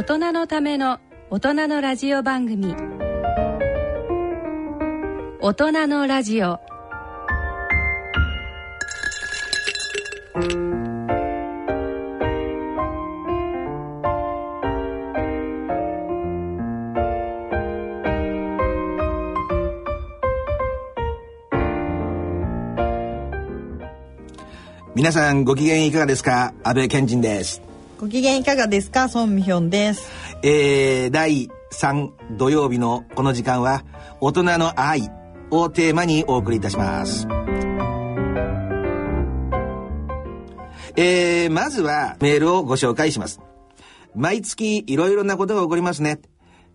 大人のための大人のラジオ番組。大人のラジオ。皆さんご機嫌いかがですか？安倍健人です。ご機嫌いかがですか？ソンミヒョンです。えー、第3土曜日のこの時間は大人の愛をテーマにお送りいたします。えー、まずはメールをご紹介します。毎月いろいろなことが起こりますね。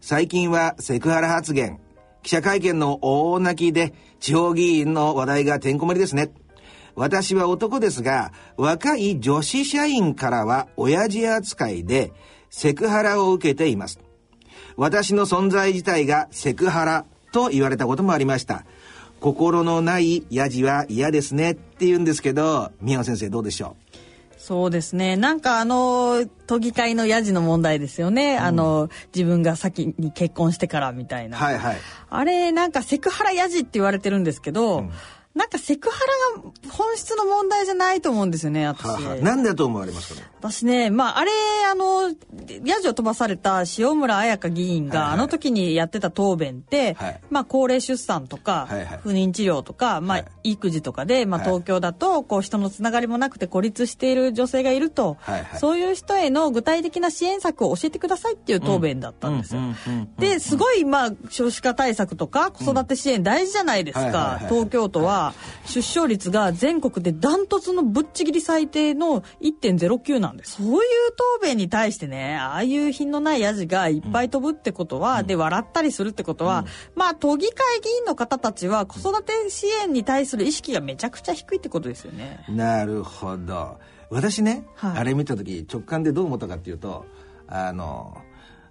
最近はセクハラ発言、記者会見の大泣きで地方議員の話題がてんこ盛りですね。私は男ですが、若い女子社員からは親父扱いでセクハラを受けています。私の存在自体がセクハラと言われたこともありました。心のないヤジは嫌ですねって言うんですけど、宮野先生どうでしょそうですね。なんかあの、都議会のヤジの問題ですよね。あの、自分が先に結婚してからみたいうな。はいはい。あれ、なんかセクハラヤジって言われてるんですけど、なんかセクハラが本質の問題じゃないと思うんですよね、私。なんだと思われますかね？私ね、まあ、あれ、あの、ヤジを飛ばされた塩村彩香議員が、はいはい。あの時にやってた答弁って、はい。まあ、高齢出産とか、はいはい。不妊治療とか、まあ、はい。育児とかで、まあ、はい。東京だと、こう、人のつながりもなくて孤立している女性がいると、はいはい。そういう人への具体的な支援策を教えてくださいっていう答弁だったんですよ。で、すごい、まあ、少子化対策とか子育て支援大事じゃないですか。東京都は出生率が全国でダントツのぶっちぎり最低の1.09なんです。そういう答弁に対してね、ああいう品のないヤジがいっぱい飛ぶってことは、で、笑ったりするってことは、まあ、都議会議員の方たちは子育て支援に対する意識がめちゃくちゃ低いってことですよね。なるほど。私ね、はいあれ見た時直感でどう思ったかっていうと、あの、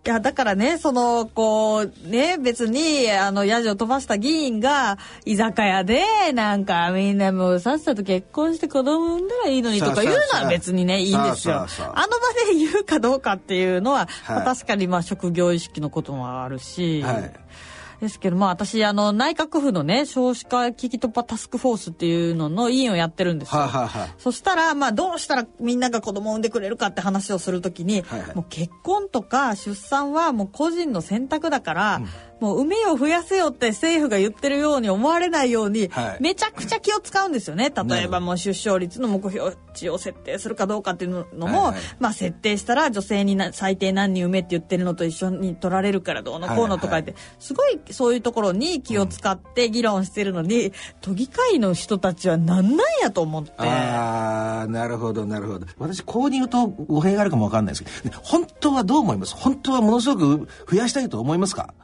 いや、だからね、その、こう、ね、別に、あの、ヤジを飛ばした議員が、居酒屋で、なんか、みんなもうさっさと結婚して子供産んだらいいのにとか言うのは別にね、いいんですよ。あの場で言うかどうかっていうのは、はい。まあ確かにまあ職業意識のこともあるし、はいですけど、まあ私、あの、内閣府のね、少子化危機突破タスクフォースっていうのの委員をやってるんですよ。はあ、はあはあ、そしたら、まあ、どうしたらみんなが子供を産んでくれるかって話をするときに、はいはい。もう結婚とか出産はもう個人の選択だから、もう産みを増やせよって政府が言ってるように思われないように、はいめちゃくちゃ気を使うんですよね。例えばもう出生率の目標値を設定するかどうかっていうのも、はいはいまあ設定したら女性にな最低何人産めって言ってるのと一緒に取られるからどうのこうのとか言って、すごいそういうところに気を使って議論してるのに、都議会の人たちは何なんやと思って。ああ、なるほど、なるほど。私、こう言うと語弊があるかもわかんないですけど、ね本当はどう思います？本当はものすごく増やしたいと思いますか？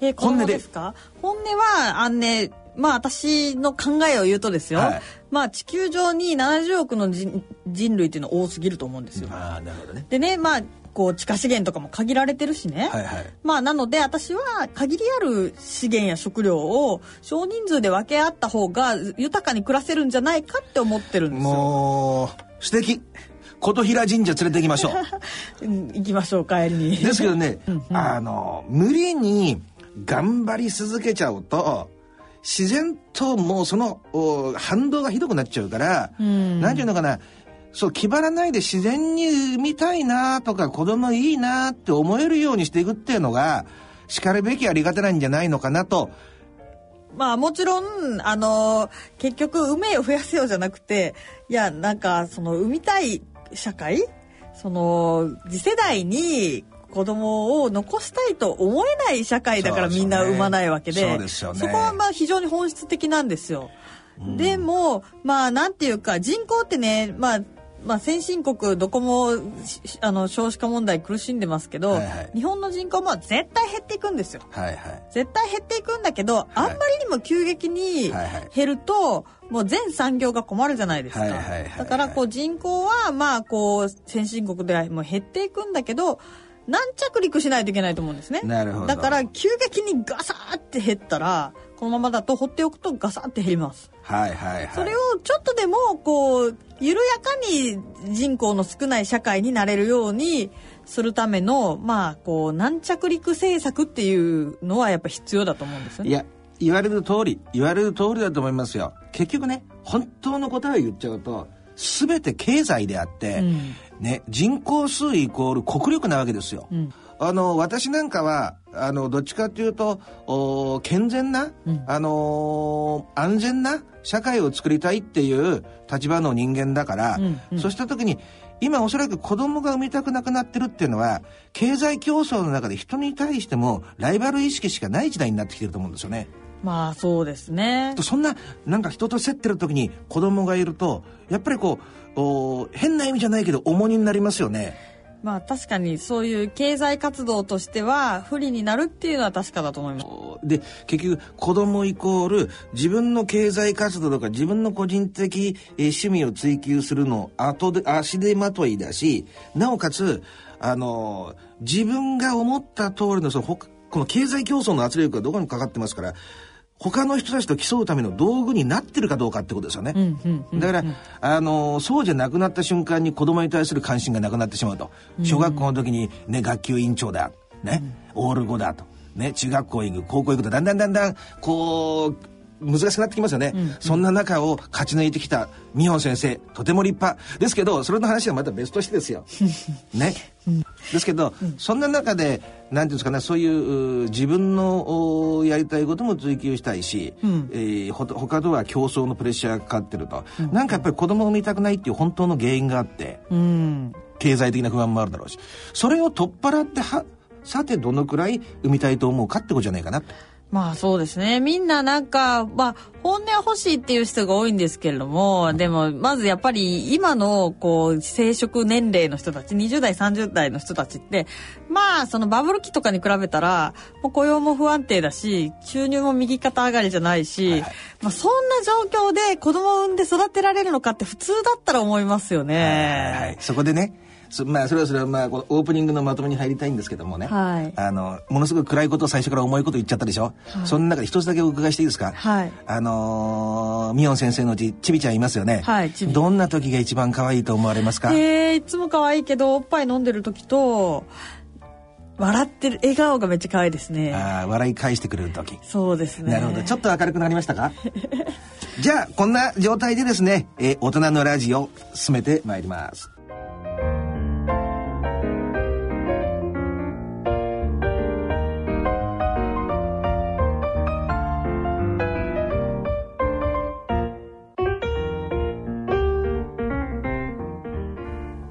えー、本音ですか？本音は、あのね、まあ私の考えを言うとですよ。はいまあ地球上に70億の人人類っていうのは多すぎると思うんですよ。ああ、なるほどね。でね、まあ、こう地下資源とかも限られてるしね。はいはい。まあなので私は限りある資源や食料を少人数で分け合った方が豊かに暮らせるんじゃないかって思ってるんですよ。もう、素敵。琴平神社連れて行きましょう。うん行きましょう帰りに。ですけどね、あの、無理に頑張り続けちゃうと、自然ともうそのお反動がひどくなっちゃうから、ん。なんていうのかな、そう、気張らないで自然に産みたいなとか子供いいなって思えるようにしていくっていうのが、叱るべきあり方なんじゃないのかなと、まあもちろん、あの、結局、産めを増やせよじゃなくて、いや、なんか、その、産みたい社会その、次世代に子供を残したいと思えない社会だからみんな産まないわけで、ねそこはまあ非常に本質的なんですよ。でも、まあなんていうか、人口ってね、まあ、まあ先進国どこもしあの少子化問題苦しんでますけど、はいはい日本の人口も絶対減っていくんですよ。はいはい。絶対減っていくんだけど、あんまりにも急激にはいはい減ると、もう全産業が困るじゃないですか。はいはいはいはいだからこう人口はまあこう先進国ではもう減っていくんだけど、軟着陸しないといけないと思うんですね。なるほどだから急激にガサーって減ったら、このままだと放っておくとガサーって減ります。はいはいはい。それをちょっとでもこう緩やかに人口の少ない社会になれるようにするためのまあこう軟着陸政策っていうのはやっぱ必要だと思うんですよね。いや言われる通り言われる通りだと思いますよ結局ね本当の答えを言っちゃうと全て経済であって、うんね、人口数イコール国力なわけですよ。うんあの私なんかはあのどっちかというとお健全な、うんあのー安全な社会を作りたいっていう立場の人間だから、うんうんそうした時に今おそらく子供が産みたくなくなってるっていうのは経済競争の中で人に対してもライバル意識しかない時代になってきてると思うんですよね。まあそうですね。そんななんか人と競ってる時に子供がいるとやっぱりこうお変な意味じゃないけど重荷になりますよね。まあ確かにそういう経済活動としては不利になるっていうのは確かだと思います。で結局子供イコール自分の経済活動とか自分の個人的、えー趣味を追求するの後で足手まといだしなおかつあのー自分が思った通りのそのほこの経済競争の圧力がどこにかかってますから他の人たちと競うための道具になってるかどうかってことですよね。だから、あのそうじゃなくなった瞬間に子供に対する関心がなくなってしまうと小学校の時に、ね、学級委員長だ、ねオール5だと、ね、中学校行く高校行くとだんだんだんだんこう難しくなってきますよね、そんな中を勝ち抜いてきた美穂先生とても立派。ですけどそれの話はまた別としてですよ。ね、ですけど、そんな中でなんていうんですかねそういうう自分のおやりたいことも追求したいし、ん。えーほ他とは競争のプレッシャーがかかってると、なんかやっぱり子供を産みたくないっていう本当の原因があってうん。経済的な不安もあるだろうし。それを取っ払ってはさてどのくらい産みたいと思うかってことじゃないかなと。まあそうですね。みんななんか、まあ本音は欲しいっていう人が多いんですけれども、でもまずやっぱり今のこう生殖年齢の人たち、20代、30代の人たちって、まあそのバブル期とかに比べたら、もう雇用も不安定だし、収入も右肩上がりじゃないし、はいはいまあそんな状況で子供を産んで育てられるのかって普通だったら思いますよね。はい、そこでねそまあそれはそれはまあこのオープニングのまとめに入りたいんですけどもね、はい。あのものすごく暗いことを最初から重いこと言っちゃったでしょ、その中で一つだけお伺いしていいですか？はい。あのー、ミヨン先生のうちちびちゃんいますよね。はいどんな時が一番可愛いと思われますか？へえいつも可愛いけどおっぱい飲んでる時と笑ってる笑顔がめっちゃ可愛いですね。あー笑い返してくれる時。そうですね。なるほど。ちょっと明るくなりましたか？じゃあこんな状態でですね、えー大人のラジオ進めてまいります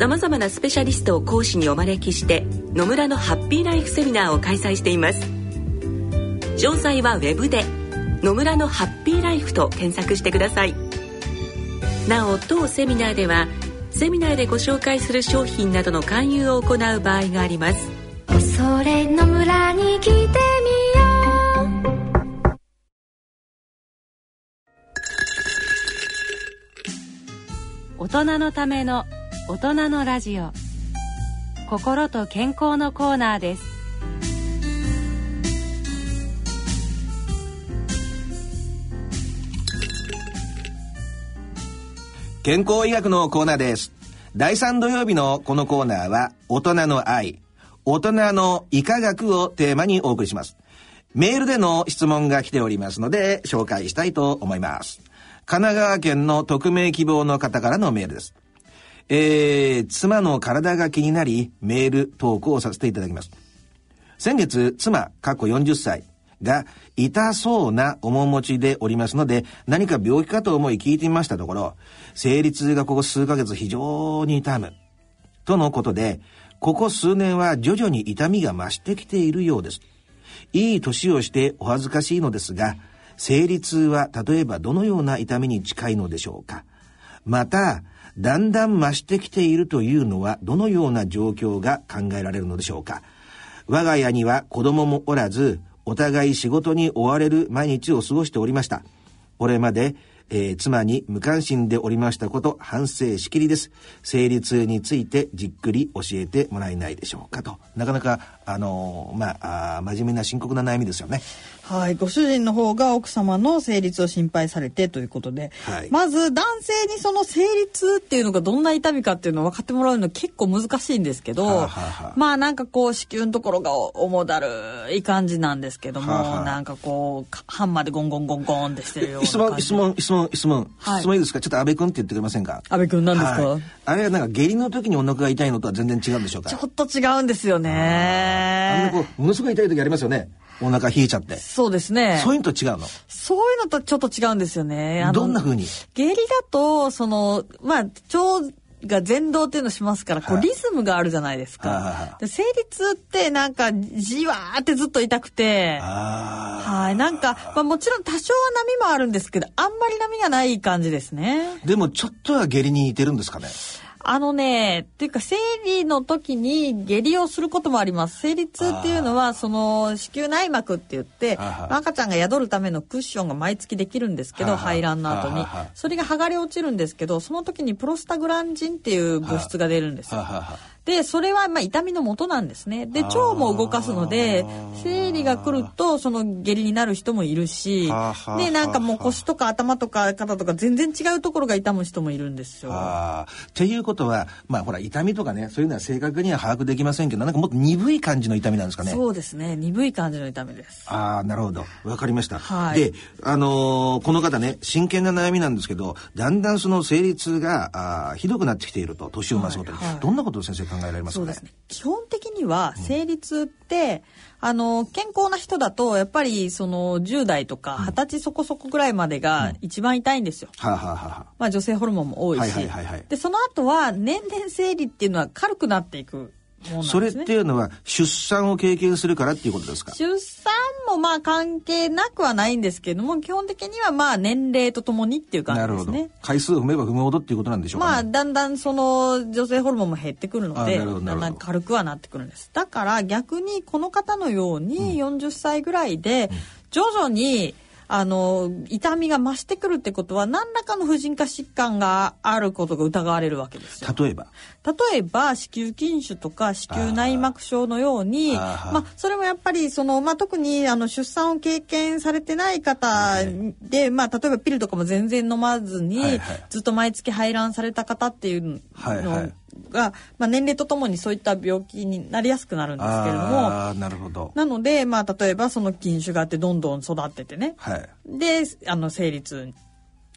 さまざまなスペシャリストを講師にお招きして野村のハッピーライフセミナーを開催しています。詳細はウェブで「野村のハッピーライフ」と検索してください。なお当セミナーではセミナーでご紹介する商品などの勧誘を行う場合があります。それの村に来てみよう。大人のための大人のラジオ心と健康のコーナーです健康医学のコーナーです。第3土曜日のこのコーナーは、大人の愛、大人の医科学をテーマにお送りします。メールでの質問が来ておりますので、紹介したいと思います。神奈川県の匿名希望の方からのメールです。えー、妻の体が気になり、メール投稿をさせていただきます。先月、妻、過去40歳が痛そうな面持ちでおりますので、何か病気かと思い聞いてみましたところ、生理痛がここ数ヶ月非常に痛む。とのことで、ここ数年は徐々に痛みが増してきているようです。いい年をしてお恥ずかしいのですが、生理痛は例えばどのような痛みに近いのでしょうかまた、だんだん増してきているというのはどのような状況が考えられるのでしょうか我が家には子供もおらず、お互い仕事に追われる毎日を過ごしておりました。これまで、えー、妻に無関心でおりましたこと反省しきりです。生理痛についてじっくり教えてもらえないでしょうかと。なかなか、あのー、まああ、真面目な深刻な悩みですよね。はい、ご主人の方が奥様の生理痛を心配されてということで、はい、まず男性にその生理痛っていうのがどんな痛みかっていうのを分かってもらうの結構難しいんですけど、はあはあ、まあなんかこう子宮のところが重だるい感じなんですけども、はあはあ、なんかこうハンマーでゴンゴンゴンゴンってしてるような質問質問質問質問、はい、質問いいですか？ちょっと安倍君って言ってくれませんか？安倍君なんですか、はい、あれはなんか下痢の時にお腹が痛いのとは全然違うんでしょうか？ちょっと違うんですよねあんなこうものすごい痛い時ありますよねお腹冷えちゃって。そうですね。そういうのと違うの？そういうのとちょっと違うんですよね。どんな風に？下痢だと、その、まあ、腸が前動っていうのしますから、こうリズムがあるじゃないですか。で生理痛ってなんかじわーってずっと痛くて、はい。なんか、まあもちろん多少は波もあるんですけど、あんまり波がない感じですね。でもちょっとは下痢に似てるんですかね？あのね、っていうか生理の時に下痢をすることもあります。生理痛っていうのは、その子宮内膜って言って、赤ちゃんが宿るためのクッションが毎月できるんですけど、排卵の後に。それが剥がれ落ちるんですけど、その時にプロスタグランジンっていう物質が出るんですよ。で、それはまあ痛みの元なんですね。で、腸も動かすので、生理が来ると、その下痢になる人もいるし、で、なんかもう腰とか頭とか肩とか全然違うところが痛む人もいるんですよ。っていうことは、まあほら、痛みとかね、そういうのは正確には把握できませんけど、なんかもっと鈍い感じの痛みなんですかね。そうですね。鈍い感じの痛みです。ああ、なるほど。わかりました。はい、で、あのー、この方ね、真剣な悩みなんですけど、だんだんその生理痛があひどくなってきていると、年を増すことに、はいはい、どんなことを先生考えられますかね？そうですね。基本的には生理痛って、うん、あの健康な人だとやっぱりその10代とか20歳そこそこぐらいまでが一番痛いんですよ。はははまあ女性ホルモンも多いし、でその後は年々生理っていうのは軽くなっていくね、それっていうのは出産を経験するからっていうことですか？出産もまあ関係なくはないんですけども基本的にはまあ年齢とともにっていう感じですね。回数を踏めば踏むほどっていうことなんでしょうか、ね、まあだんだんその女性ホルモンも減ってくるのでだんだん軽くはなってくるんです。だから逆にこの方のように40歳ぐらいで徐々に、うんあの、痛みが増してくるってことは、何らかの婦人科疾患があることが疑われるわけですよ。例えば？例えば、子宮筋腫とか子宮内膜症のように、あまあ、それもやっぱり、その、まあ、特に、あの、出産を経験されてない方で、はい、まあ、例えばピルとかも全然飲まずに、はいはい、ずっと毎月排卵された方っていうの、はいはい。が、まあ、年齢とともにそういった病気になりやすくなるんですけれども。なるほど。なので、まあ、例えばその筋腫があってどんどん育っててね、はい、であの生理痛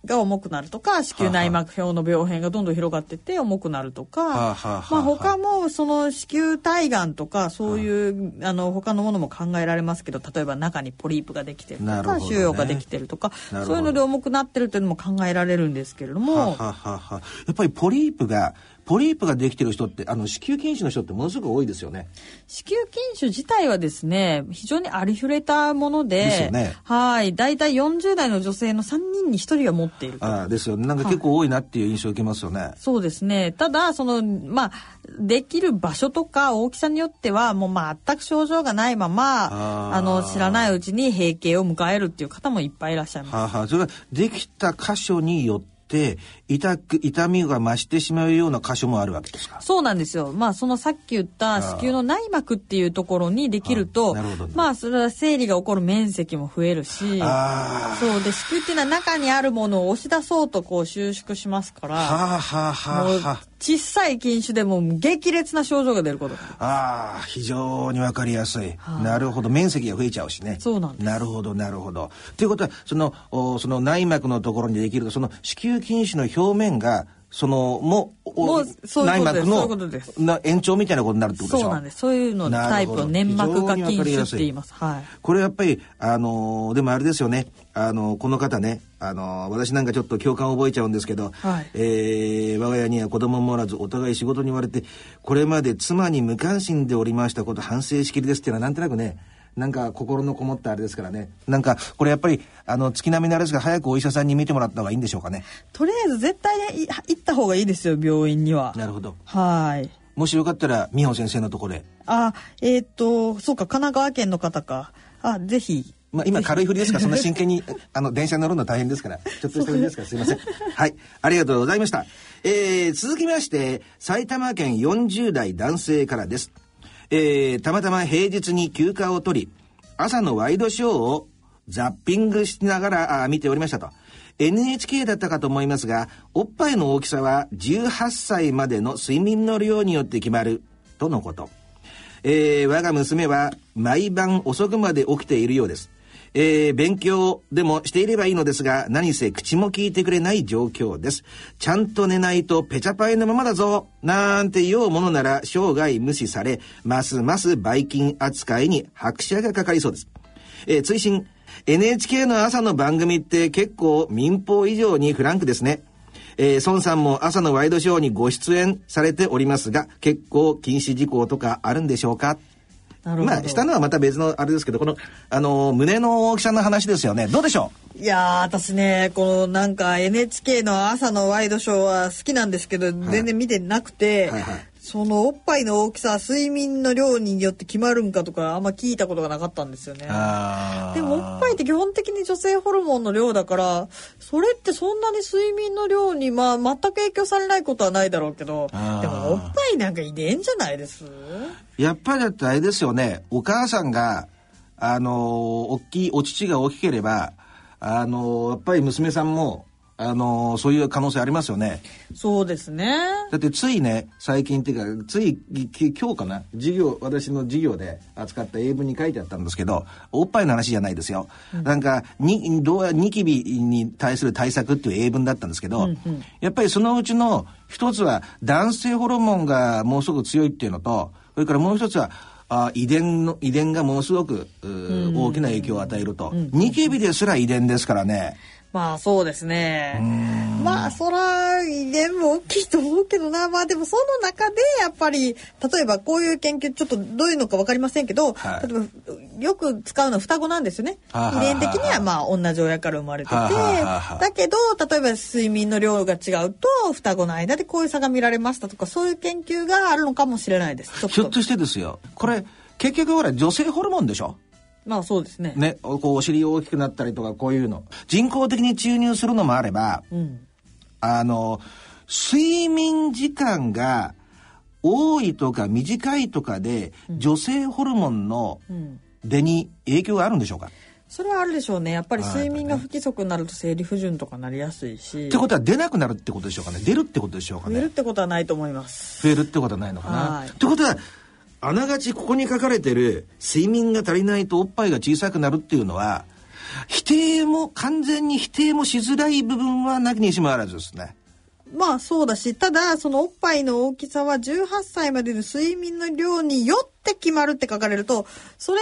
が重くなるとか子宮内膜症の病変がどんどん広がってって重くなるとか、まあ他もその子宮体がんとかそういうあの他のものも考えられますけど例えば中にポリープができてるとか、腫瘍ができてるとかそういうので重くなってるというのも考えられるんですけれども。やっぱりポリープがポリープができてる人ってあの子宮筋腫の人ってものすごく多いですよね。子宮筋腫自体はですね非常にありふれたものでですよね。はい。大体40代の女性の3人に1人は持っているあですよね。なんか結構多いなっていう印象を受けますよね、はい、そうですね。ただそのまあできる場所とか大きさによってはもう全く症状がないままあの知らないうちに閉経を迎えるっていう方もいっぱいいらっしゃいます。はあはあ、それはできた箇所によって痛く痛みが増してしまうような箇所もあるわけですか？そうなんですよ。まあそのさっき言った子宮の内膜っていうところにできるとまあそれは生理が起こる面積も増えるしそう。で子宮っていうのは中にあるものを押し出そうとこう収縮しますからはあはあはあはあ小さい筋腫でも激烈な症状が出ること。ああ非常にわかりやすい、はあ、なるほど面積が増えちゃうしね。そうなんです。なるほどなるほど。ということはそのおその内膜のところにできるとその子宮筋腫の表面がそのもうもうそう内膜のな延長みたいなことになるってことでしょ？そうなんです。そういうのタイプの粘膜下筋腫って言います。はい。これやっぱりあのーでもあれですよねあのーこの方ねあのー私なんかちょっと共感を覚えちゃうんですけど、はい。えー我が家には子供もおらずお互い仕事に追われてこれまで妻に無関心でおりましたこと反省しきりですっていうのはなんとなくねなんか心のこもったあれですからね。なんかこれやっぱりあの月並みのあれですが早くお医者さんに見てもらった方がいいんでしょうかね。とりあえず絶対ねい行った方がいいですよ病院には。なるほど。はい。もしよかったら美穂先生のところへ。あえっ、とそうか神奈川県の方か。あぜひまあ、今軽い振りですから、そんな真剣に、あの、電車に乗るの大変ですから、ちょっとした振りですから、すいません。はい。ありがとうございました。えー、続きまして、埼玉県40代男性からです。えー、たまたま平日に休暇を取り、朝のワイドショーをザッピングしながらあ見ておりましたと。NHK だったかと思いますが、おっぱいの大きさは18歳までの睡眠の量によって決まる、とのこと。えー我が娘は毎晩遅くまで起きているようです。えー勉強でもしていればいいのですが、何せ口も聞いてくれない状況です。ちゃんと寝ないとペチャパイのままだぞなんて言おうものなら生涯無視され、ますますバイキン扱いに拍車がかかりそうです。えー追伸 NHK の朝の番組って結構民放以上にフランクですね。えー、孫さんも朝のワイドショーにご出演されておりますが、結構禁止事項とかあるんでしょうか？まあ、したのはまた別のあれですけど、この、あの胸の大きさの話ですよね。どうでしょう？いやー私ねこのなんか NHK の朝のワイドショーは好きなんですけど、全然見てなくて、はいはいそのおっぱいの大きさ睡眠の量によって決まるんかとかあんま聞いたことがなかったんですよね。でもおっぱいって基本的に女性ホルモンの量だからそれってそんなに睡眠の量にまあ全く影響されないことはないだろうけどでもおっぱいなんか遺伝じゃないです？やっぱりだってあれですよね。お母さんが、あのー大きい、お乳が大きければ、あのーやっぱり娘さんも、あのーそういう可能性ありますよね。そうですね。だってついね最近っていうかついき今日かな？授業私の授業で扱った英文に書いてあったんですけどおっぱいの話じゃないですよ、なんかにどうやニキビに対する対策っていう英文だったんですけど、やっぱりそのうちの一つは男性ホルモンがものすごく強いっていうのとそれからもう一つはあ遺伝の遺伝がものすごく大きな影響を与えると、ニキビですら遺伝ですからねまあそうですね。まあそら遺伝も大きいと思うけどな。まあでもその中でやっぱり例えばこういう研究ちょっとどういうのかわかりませんけど、はい。例えばよく使うのは双子なんですよね。遺伝的にはまあ同じ親から生まれてて、だけど例えば睡眠の量が違うと双子の間でこういう差が見られましたとかそういう研究があるのかもしれないです。ちょっと。ひょっとしてですよ。これ結局ほら女性ホルモンでしょ？まあそうですね。ね、こうお尻大きくなったりとかこういうの人工的に注入するのもあればうん。あの睡眠時間が多いとか短いとかで、女性ホルモンのうん。出に影響があるんでしょうか、それはあるでしょうね。やっぱりはい睡眠が不規則になると生理不順とかなりやすいし。ってことは出なくなるってことでしょうかね？出るってことでしょうかね？増えるってことはないと思います。増えるってことはないのかな、はいってことはあながちここに書かれてる睡眠が足りないとおっぱいが小さくなるっていうのは否定も完全に否定もしづらい部分はなきにしもあらずですねまあそうだし、ただそのおっぱいの大きさは18歳までの睡眠の量によって決まるって書かれると、それ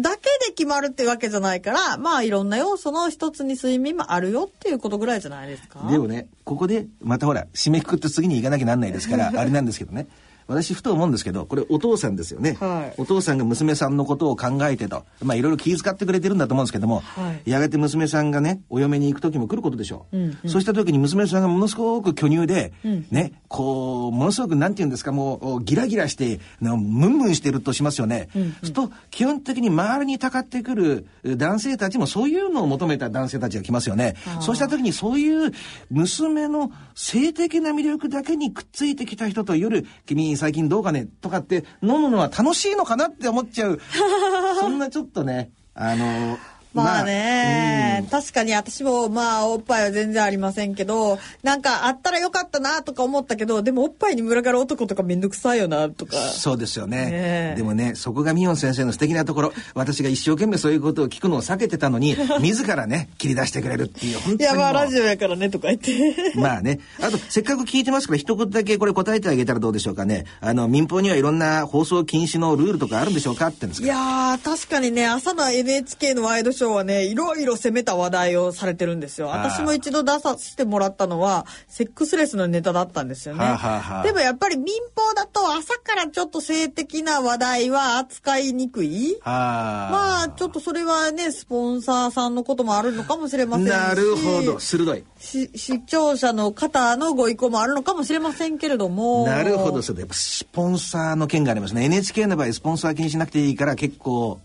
だけで決まるってわけじゃないから、まあいろんな要素の一つに睡眠もあるよっていうことぐらいじゃないですか。でもねここでまたほら締めくくって次に行かなきゃなんないですから あれなんですけどね私ふと思うんですけどこれお父さんですよね、はい。お父さんが娘さんのことを考えてと。まあいろいろ気遣ってくれてるんだと思うんですけども、はい。やがて娘さんがねお嫁に行く時も来ることでしょう、うんうん。そうした時に娘さんがものすごく巨乳で、うん。ねこうものすごくなんて言うんですかもうギラギラしてなムンムンしてるとしますよね、うんうん。すると基本的に周りにたかってくる男性たちもそういうのを求めた男性たちが来ますよね。そうした時にそういう娘の性的な魅力だけにくっついてきた人と夜「君最近どうかね?」とかって飲むのは楽しいのかなって思っちゃう そんなちょっとねあのまあね、確かに私もまあおっぱいは全然ありませんけどなんかあったらよかったなとか思ったけどでもおっぱいに群がる男とかめんどくさいよなとか。そうですよね。ねえ。でもねそこがミヨン先生の素敵なところ。私が一生懸命そういうことを聞くのを避けてたのに 自らね切り出してくれるっていう本い当にもう。やまあラジオやからねとか言って。まあね。あと、せっかく聞いてますから、一言だけこれ答えてあげたらどうでしょうかね。あの、民放にはいろんな放送禁止のルールとかあるんでしょうかってんですいけど。やー確かにね朝の NHK のワイドショーはねいろいろ攻めた話題をされてるんですよ私も一度出させてもらったのはセックスレスのネタだったんですよね、はあはあはあでもやっぱり民放だと朝からちょっと性的な話題は扱いにくいあまあちょっとそれはねスポンサーさんのこともあるのかもしれませんしなるほど。鋭い。し視聴者の方のご意向もあるのかもしれませんけれどもなるほど。それでやっぱスポンサーの件がありますね。NHK の場合、スポンサー気にしなくていいから結構、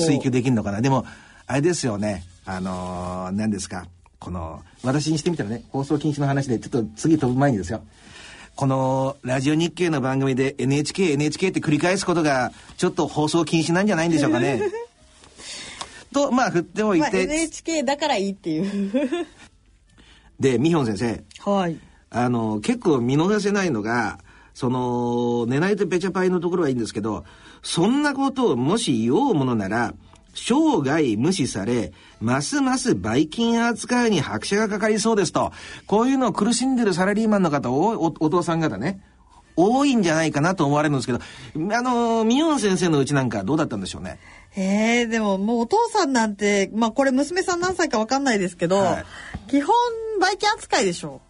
追求できるのかな。でも、あれですよね。あのー何ですか。この、私にしてみたらね、放送禁止の話で、ちょっと次飛ぶ前にですよ。このラジオ日経の番組で NHK、NHK って繰り返すことがちょっと放送禁止なんじゃないんでしょうかね。と、まあ振っておいまあ、て、NHK だからいいっていう で、ミヒョン先生、はいあの、結構見逃せないのが、その、寝ないとペチャパイのところはいいんですけど、そんなことをもし言おうものなら、生涯無視され、ますますばい菌扱いに拍車がかかりそうですと、こういうのを苦しんでるサラリーマンの方、おおお父さん方ね、多いんじゃないかなと思われるんですけど、あの、ミヨン先生のうちなんかどうだったんでしょうね？ええでももうお父さんなんて、まあこれ娘さん何歳かわかんないですけど、はい基本売金扱いでしょ。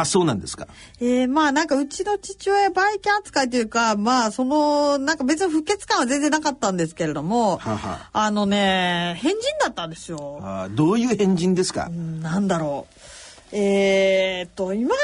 あ、そうなんですか。ええまあなんかうちの父親売金扱いというか、まあその、なんか別に不潔感は全然なかったんですけれども、ははあのね、変人だったんですよ。あどういう変人ですか、うんなんだろう。えーっと、今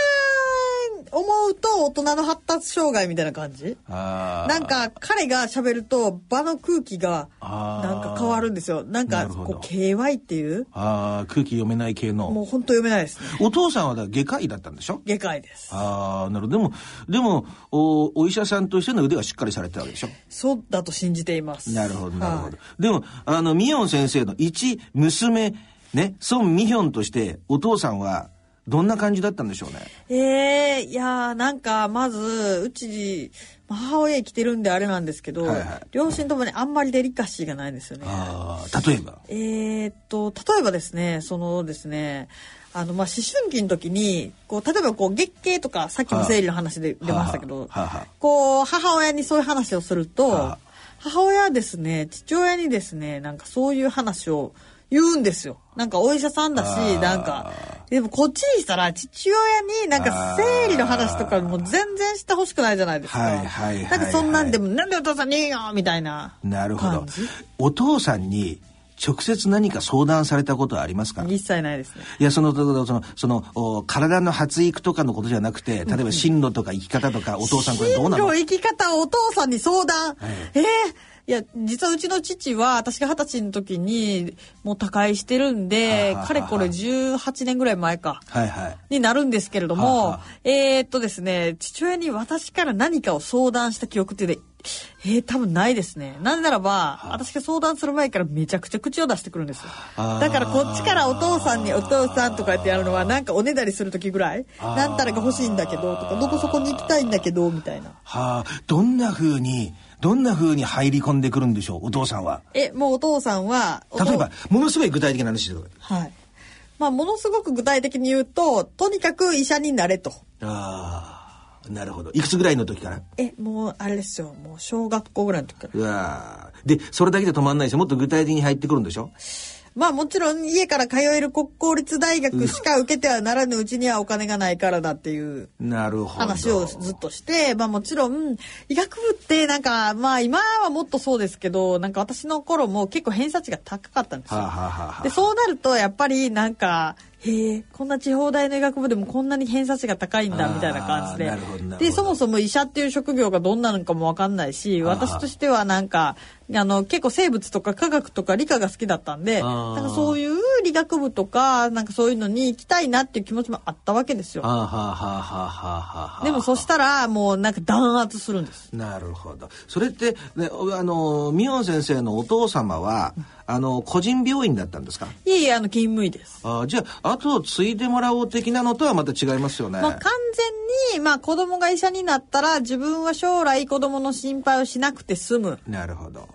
思うと大人の発達障害みたいな感じ？なんか彼が喋ると場の空気がなんか変わるんですよ。なんかこう KY っていうあー空気読めない系の。もう本当読めないですね。お父さんはだ外科医だったんでしょ？外科医です。ああ、なるほど。でも、でもお、お医者さんとしての腕はしっかりされてたわけでしょ？そうだと信じています。なるほど、なるほど。はいでも、あの、ミヨン先生の一娘、ね、孫ミヒョンとして、お父さんは、どんな感じだったんでしょうね。ええいやーなんかまずうち母親生きてるんであれなんですけど、はいはい両親ともねあんまりデリカシーがないんですよね。ああ、例えば？えーっと例えばですねそのですねあのまあ思春期の時にこう例えばこう月経とかさっきの生理の話で出ましたけど、はあはあはあこう母親にそういう話をすると、はあ母親はですね父親にですねなんかそういう話を言うんですよ。なんかお医者さんだしなんかでもこっちにしたら父親になんか生理の話とかも全然してほしくないじゃないですか。はいはいはいはいなんかそんなんでもなんでお父さんにいいよみたいななるほど。お父さんに、直接何か相談されたことはありますか？一切ないですね。いや、その、その、その、そのお体の発育とかのことじゃなくて、例えば進路とか生き方とか、お父さんこれどうなの？進路生き方をお父さんに相談。はいえーいや、実はうちの父は、私が二十歳の時に、もう他界してるんでかれこれ18年ぐらい前か。はいはい。になるんですけれどはあも、はあえーっとですね、父親に私から何かを相談した記憶っていうのは、えー、多分ないですね。なぜならば、私が相談する前からめちゃくちゃ口を出してくるんですだからこっちからお父さんにお父さんとかってやるのは、なんかおねだりする時ぐらい、なんたらが欲しいんだけど、とか、どこそこに行きたいんだけど、みたいな。はあ、どんな風に、どんな風に入り込んでくるんでしょう、お父さんは。え、もうお父さんは、例えば、ものすごい具体的な話してください。はい。まあ、ものすごく具体的に言うと、とにかく医者になれと。ああ、なるほど。いくつぐらいの時から？え、もう、あれですよ。もう、小学校ぐらいの時から。うわーで、それだけで止まんないですよ。もっと具体的に入ってくるんでしょ？まあもちろん家から通える国公立大学しか受けてはならぬうちにはお金がないからだっていう。話をずっとして、まあもちろん医学部ってなんかまあ今はもっとそうですけど、なんか私の頃も結構偏差値が高かったんですよ。はあ、はあはあはあで、そうなるとやっぱりなんか、へえ、こんな地方大の医学部でもこんなに偏差値が高いんだみたいな感じでで、そもそも医者っていう職業がどんなのかもわかんないし、私としてはなんか、あの、結構生物とか科学とか理科が好きだったんで、なんかそういう理学部とか、なんかそういうのに行きたいなっていう気持ちもあったわけですよ。でもそしたらもうなんか弾圧するんです。なるほど。それって、ね、おあの、ミヨン先生のお父様は、あの個人病院だったんですか？いえいえあの勤務医です。あじゃあ後を継いでもらおう的なのとはまた違いますよね、まあ、完全に、まあ、子供が医者になったら自分は将来子供の心配をしなくて済む。なるほど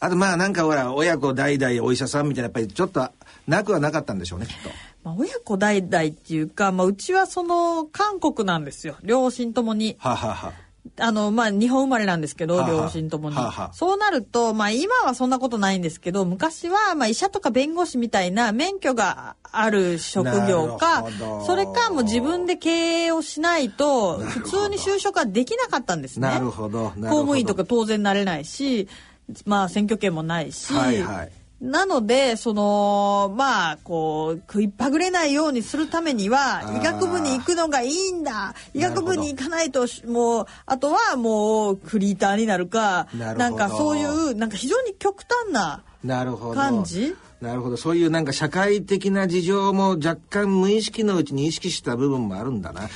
あとまあなんかほら親子代々お医者さんみたいなやっぱりちょっとなくはなかったんでしょうねきっとまあ、親子代々っていうか、まあ、うちはその韓国なんですよ両親ともに。はあ、はあはああの、まあ、日本生まれなんですけど、はあはあ。両親ともに。はあはあ。そうなると、まあ、今はそんなことないんですけど、昔は、まあ、医者とか弁護士みたいな免許がある職業かそれかもう自分で経営をしないと、普通に就職はできなかったんですね。なるほど。公務員とか当然なれないし、まあ、選挙権もないし、はいはいなので、その、まあ、こう、食いっぱぐれないようにするためには、ー。医学部に行くのがいいんだ。医学部に行かないとし、もう、あとはもう、フリーターになるか、なんかそういう、なんか非常に極端な感じ。なるほど。そういうなんか社会的な事情も若干無意識のうちに意識した部分もあるんだな。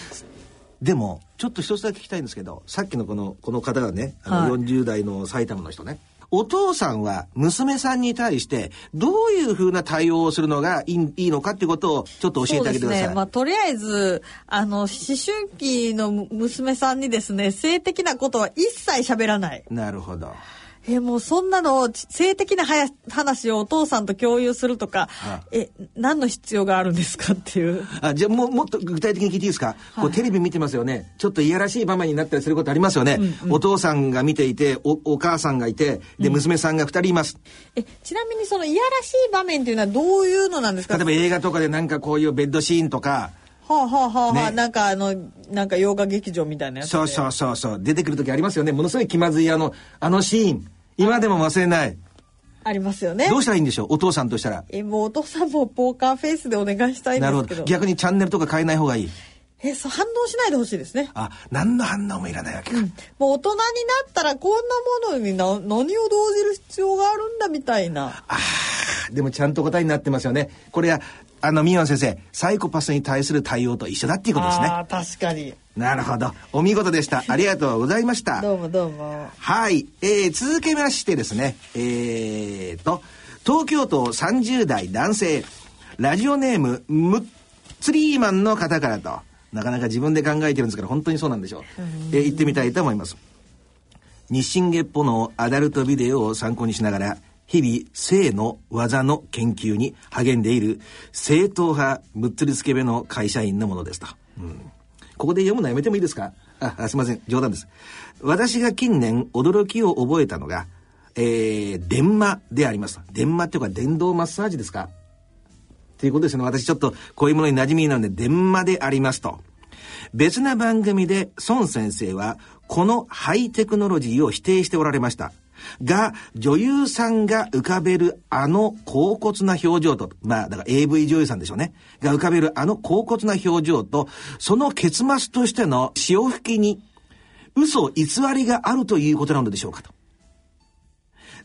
でもちょっと一つだけ聞きたいんですけどさっきのこのこの方がねあのはい。40代の埼玉の人ね、お父さんは娘さんに対してどういうふうな対応をするのがいいいいのかっていうことをちょっと教えてあげてください。ね。まあ、とりあえず、あの、思春期の娘さんにですね、性的なことは一切喋らない。なるほど。えもうそんなの性的なはや話をお父さんと共有するとか、はえ何の必要があるんですかっていう。あじゃあもうもっと具体的に聞いていいですか、こうテレビ見てますよね。ちょっといやらしい場面になったりすることありますよね、お父さんが見ていておお母さんがいてで娘さんが2人います、えちなみにそのいやらしい場面っていうのはどういうのなんですか？例えば映画とかでなんかこういうベッドシーンとか。はあはあはあ、はあ。ね。なんかあのなんか洋画劇場みたいなやつで。そうそうそうそう。出てくる時ありますよね。ものすごい気まずいあのあのシーン今でも忘れない。ありますよね。どうしたらいいんでしょう？お父さんとしたら。えもうお父さんもポーカーフェイスでお願いしたいんなるほですけど。ど。逆にチャンネルとか変えない方がいいえそう反応しないでほしいですね。あ何の反応もいらないわけか、もう大人になったらこんなものにな何を動じる必要があるんだみたいな。あーでもちゃんと答えになってますよね。これはあのミヨン先生サイコパスに対する対応と一緒だっていうことですね。あー確かに。なるほど。お見事でした。ありがとうございました。どうもどうも。はい、えー、続けましてですね。えー、と東京都30代男性。ラジオネームムッツリーマンの方からとなかなか自分で考えてるんですから本当にそうなんでしょう、えー、行ってみたいと思います。日進月歩のアダルトビデオを参考にしながら日々性の技の研究に励んでいる正統派むっつりつけべの会社員のものですと、うん。ここで読むのやめてもいいですか？ああすいません。冗談です。私が近年驚きを覚えたのがえー、電マであります。電マっていうか電動マッサージですか？ということですね。私ちょっとこういうものに馴染みなので、電話でありますと。別な番組で孫先生は、このハイテクノロジーを否定しておられました。が、女優さんが浮かべるあの高骨な表情と、まあ、だから AV 女優さんでしょうね。が浮かべるあの高骨な表情と、その結末としての潮吹きに、嘘偽りがあるということなのでしょうかと。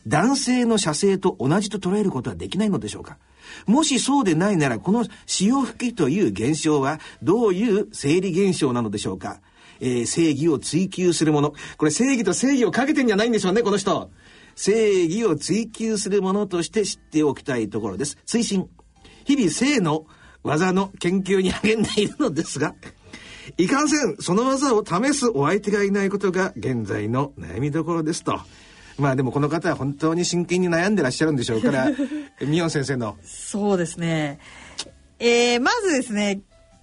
男性の射精と同じと捉えることはできないのでしょうかもしそうでないなら、この潮吹きという現象はどういう生理現象なのでしょうか？えー正義を追求するもの。これ正義と正義をかけてんじゃないんでしょうね、この人。正義を追求するものとして知っておきたいところです。推進。日々性の技の研究に励んでいるのですが、いかんせん、その技を試すお相手がいないことが現在の悩みどころですと。まあでもこの方は本当に真剣に悩んでらっしゃるんでしょうから、ミヨン先生の。そうですね。えー、まずですね、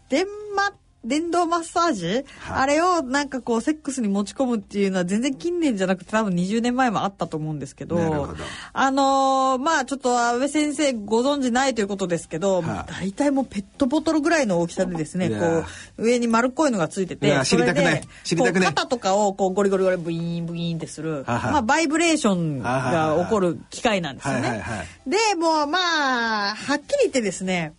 電マ、電動マッサージ、はい。あれをなんかこうセックスに持ち込むっていうのは全然近年じゃなくて多分20年前もあったと思うんですけど、ど。あのーまあちょっと安倍先生ご存知ないということですけど、はい。大体もうペットボトルぐらいの大きさでですね、こう上に丸っこいのがついてて、知りたくない。それで知りたくない。肩とかをこうゴリゴリゴリブイーンブイーンってする、まあバイブレーションが起こる機械なんですよね。で、もうまあ、はっきり言ってですね、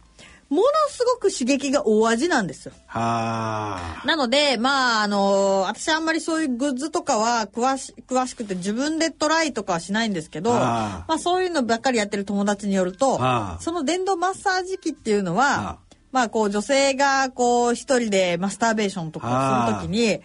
ものすごく刺激が大味なんですよ。はあ。なので、まあ、あの、私あんまりそういうグッズとかは詳し詳しくて自分でトライとかはしないんですけど、まあそういうのばっかりやってる友達によるとその電動マッサージ機っていうのは、まあこう女性がこう一人でマスターベーションとかするときに、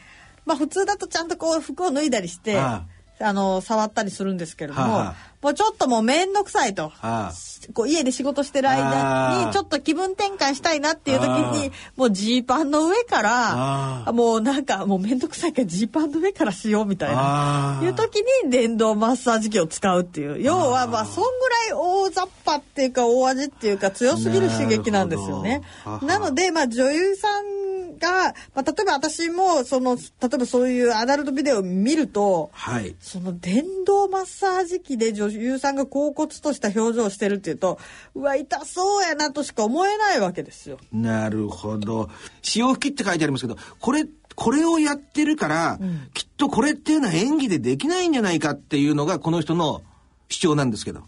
まあ普通だとちゃんとこう服を脱いだりして、あ。あの触ったりするんですけれども、もうちょっともう面倒くさいと。あこう家で仕事してる間にちょっと気分転換したいなっていう時にもうジーパンの上からあもうなんかもう面倒くさいからジーパンの上からしようみたいな。いう時に電動マッサージ機を使うっていう。要はまあそんぐらい大雑把っていうか大味っていうか強すぎる刺激なんですよね。なのでまあ女優さんが、まあ、例えば私もその例えばそういうアダルトビデオを見るとはい。その電動マッサージ機で女優さんが恍惚とした表情をしてるっていうとうわ痛そうやなとしか思えないわけですよ。なるほど。潮吹きって書いてありますけど、これ、これをやってるから、きっとこれっていうのは演技でできないんじゃないかっていうのがこの人の主張なんですけど。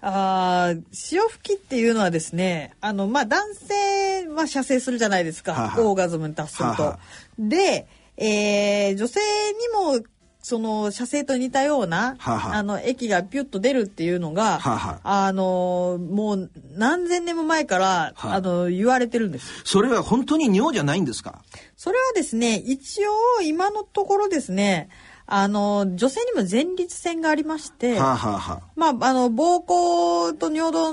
あー潮吹きっていうのはですねあのまあ男性は射精するじゃないですか、ははオーガズムに達すると。ははで、えー女性にもその射精と似たような、あの液がピュッと出るっていうのが、あのもう何千年も前から、はあの言われてるんです。それは本当に尿じゃないんですか？それはですね、一応今のところですね、あの、女性にも前立腺がありまして、はあ、はあはまあ、あの、膀胱と尿道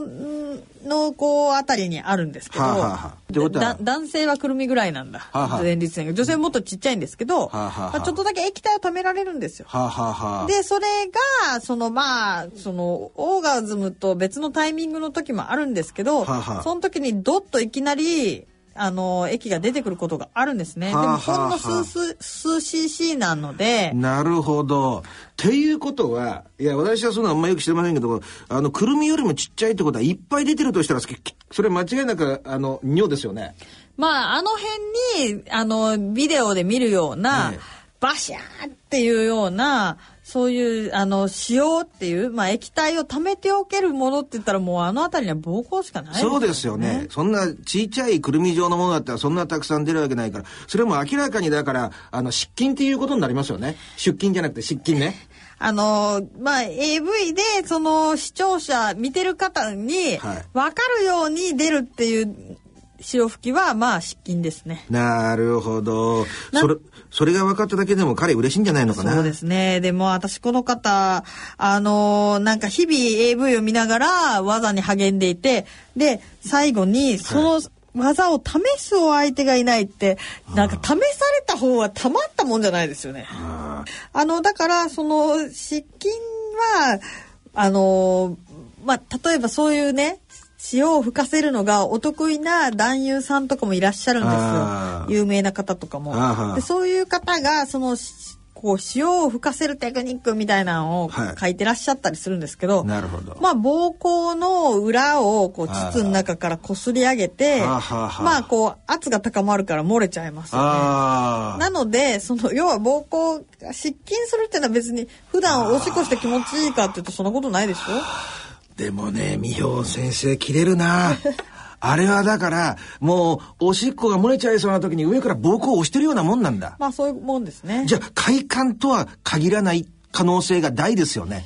の、こう、あたりにあるんですけど、はあはあ男性はくるみぐらいなんだ。はあはあ前立腺が。女性はもっとちっちゃいんですけど、はあはあはあまあちょっとだけ液体を貯められるんですよ。はあはあ、で、それが、そのまあ、その、オーガズムと別のタイミングの時もあるんですけど、はあはあその時にドッといきなり、あの、液が出てくることがあるんですね。ではあも、ほんの数、数、数 cc なので、なるほど。っていうことは、いや、私はそんなあんまよく知りませんけど、あの、くるみよりもちっちゃいってことはいっぱい出てるとしたら、そそれ間違いなく、あの、尿ですよね。まあ、あの辺に、あの、ビデオで見るような、ええバシャーっていうような、そういう、あの、塩っていう、まあ、液体を溜めておけるものって言ったら、もうあの辺りには膀胱しかないそうですよね。そんなちっちゃいくるみ状のものだったらそんなたくさん出るわけないから、それも明らかにだから、あの、失禁っていうことになりますよね。出勤じゃなくて失禁ね。あの、まあ、AV で、その、視聴者、見てる方にはい、わかるように出るっていう、潮吹きは、まあ、失禁ですね。なるほど。それ、それが分かっただけでも彼嬉しいんじゃないのかな？そうですね。でも私この方、あのなんか日々 AV を見ながら技に励んでいて、で、最後にその技を試すお相手がいないって、なんか試された方はたまったもんじゃないですよね。ああの、だから、その、失禁は、あの、まあ、例えばそういうね、塩を吹かせるのがお得意な男優さんとかもいらっしゃるんですよ。有名な方とかも。でそういう方が、その、しこう、塩を吹かせるテクニックみたいなのをはい書いてらっしゃったりするんですけど、なるほど。まあ、膀胱の裏を、こう、あー膣の中からこすり上げて、まあ、こう、圧が高まるから漏れちゃいますよね。なので、その、要は膀胱が失禁するっていうのは別に、普段おしっこして気持ちいいかっていうとそんなことないでしょ？でもね、美穂先生切れるな。あれはだから、もう、おしっこが漏れちゃいそうな時に上から膀胱を押してるようなもんなんだ。まあそういうもんですね。じゃあ、快感とは限らない可能性が大ですよね。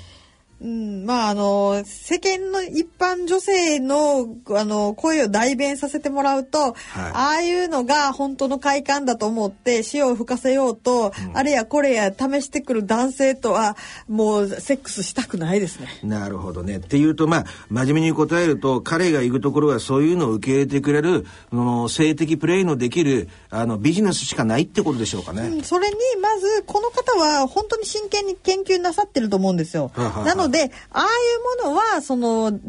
うん、まああの、世間の一般女性の、あの、声を代弁させてもらうと、ああいうのが本当の快感だと思って塩を吹かせようと、あれやこれや試してくる男性とは、もうセックスしたくないですね。なるほどね。っていうと、まあ、真面目に答えると、彼が行くところはそういうのを受け入れてくれる、その性的プレイのできる、あの、ビジネスしかないってことでしょうかね。うんそれにまずこの方は本当に真剣に研究なさってると思うんですよ。はははなのでああいうものはその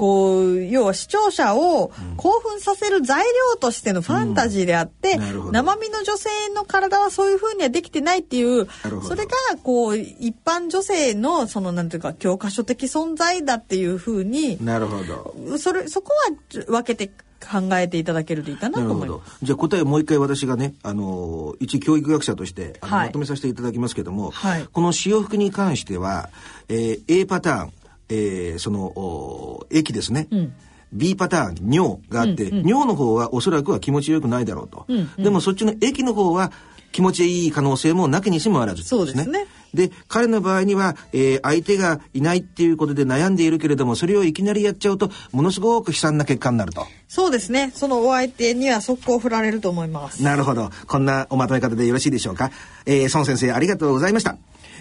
こう要は視聴者を興奮させる材料としてのファンタジーであって、なるほど。生身の女性の体はそういうふうにはできてないっていうそれがこう一般女性のそのなんていうか教科書的存在だっていうふうになるほど。それそこは分けて考えていただけるといいかなと思います。。じゃあ答えをもう一回私がね、あのー一教育学者としてあの、はいまとめさせていただきますけども、はいこの潮吹きに関しては、えー A パターン、えーその、お液ですね。ん B パターン、尿があって、尿の方はおそらくは気持ちよくないだろうと。でもそっちの液の方は気持ちいい可能性もなきにしもあらず、そうですね。で、彼の場合には、えー相手がいないっていうことで悩んでいるけれども、それをいきなりやっちゃうと、ものすごく悲惨な結果になると。そうですね。そのお相手には速攻振られると思います。なるほど。こんなおまとめ方でよろしいでしょうか。えー、孫先生ありがとうございました。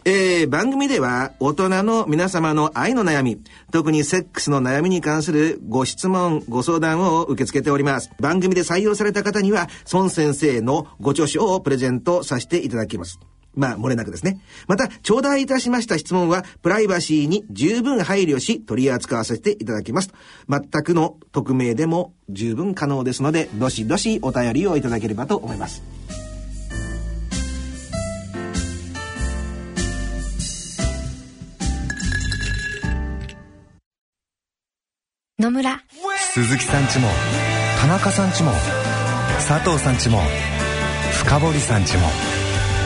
えー、番組では大人の皆様の愛の悩み、特にセックスの悩みに関するご質問、ご相談を受け付けております。番組で採用された方には、孫先生のご著書をプレゼントさせていただきます。まあ、漏れなくですね。また、頂戴いたしました質問は、プライバシーに十分配慮し、取り扱わせていただきます。全くの匿名でも十分可能ですので、どしどしお便りをいただければと思います。野村鈴木さんちも田中さんちも佐藤さんちも深堀さんちも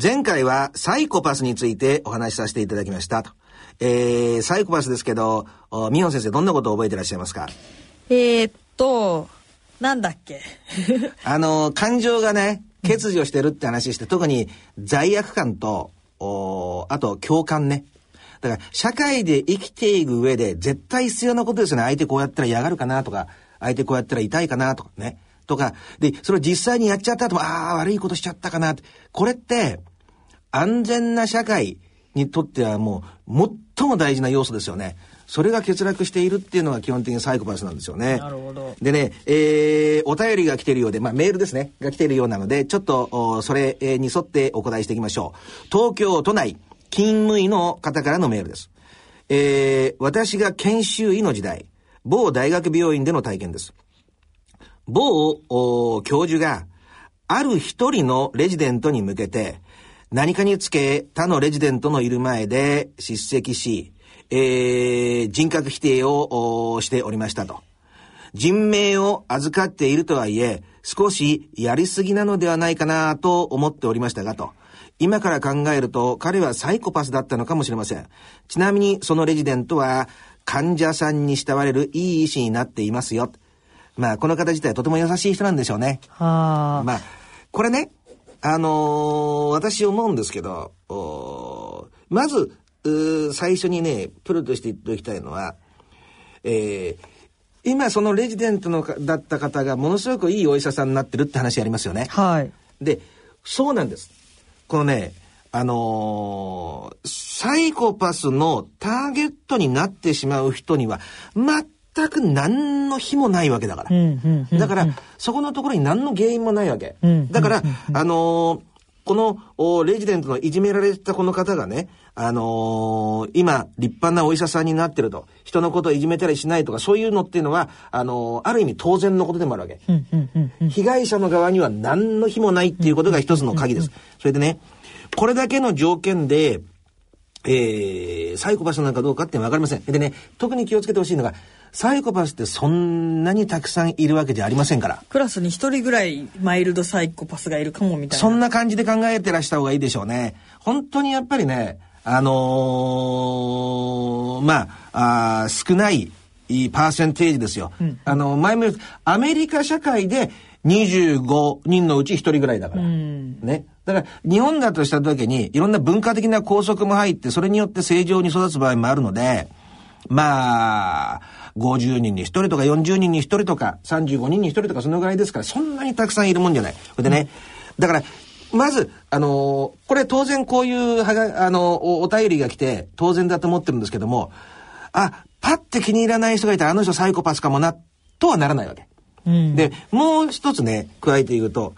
前回はサイコパスについてお話しさせていただきましたと。えー、サイコパスですけど、おミホン先生どんなことを覚えてらっしゃいますか？えー、っとなんだっけ？あの、感情がね、欠如してるって話して、特に罪悪感と、おあと共感ね。だから、社会で生きていく上で絶対必要なことですよね。相手こうやったら嫌がるかなとか、相手こうやったら痛いかなとかね。とか、で、それを実際にやっちゃった後も、ああ、悪いことしちゃったかなって。これって、安全な社会にとってはもう、最も大事な要素ですよね。それが欠落しているっていうのが基本的にサイコパスなんですよね。なるほどでね、えー、お便りが来てるようで、まあメールですね、が来てるようなので、ちょっと、おそれえーに沿ってお答えしていきましょう。東京都内、勤務医の方からのメールです。えー、私が研修医の時代、某大学病院での体験です。某教授が、ある一人のレジデントに向けて、何かにつけ他のレジデントのいる前で叱責し、えー、人格否定をしておりましたと。人命を預かっているとはいえ、少しやりすぎなのではないかなと思っておりましたがと。今から考えると彼はサイコパスだったのかもしれません。ちなみにそのレジデントは患者さんに慕われるいい医師になっていますよ。まあこの方自体はとても優しい人なんでしょうね。はあまあ、これね、あのー私思うんですけど、まず、最初にね、プロとして言っておきたいのは、えー今そのレジデントのかだった方がものすごくいいお医者さんになってるって話ありますよね。はいで、そうなんです。このね、あのーサイコパスのターゲットになってしまう人には、全く何の非もないわけだから。だから、そこのところに何の原因もないわけ。うんだから、あのーこのおレジデントのいじめられたこの方がね、あのー今、立派なお医者さんになってると、人のことをいじめたりしないとか、そういうのっていうのは、あのーある意味当然のことでもあるわけ。被害者の側には何の非もないっていうことが一つの鍵です。それでね、これだけの条件で、えー、サイコパスなのかどうかってわかりません。でね、特に気をつけてほしいのが、サイコパスってそんなにたくさんいるわけじゃありませんから。クラスに一人ぐらいマイルドサイコパスがいるかもみたいなそんな感じで考えてらした方がいいでしょうね。本当にやっぱりね、あのーまあ、あー少ないパーセンテージですよ。あの、前も言うアメリカ社会で25人のうち1人ぐらいだから。ね。だから、日本だとした時に、いろんな文化的な拘束も入って、それによって正常に育つ場合もあるので、まあ、50人に1人とか40人に1人とか35人に1人とかそのぐらいですから、そんなにたくさんいるもんじゃない。でね、だから、まず、あのーこれ当然こういうはが、あのお、お便りが来て当然だと思ってるんですけども、あ、パッて気に入らない人がいたらあの人サイコパスかもな、とはならないわけ。うんで、もう一つね、加えて言うと、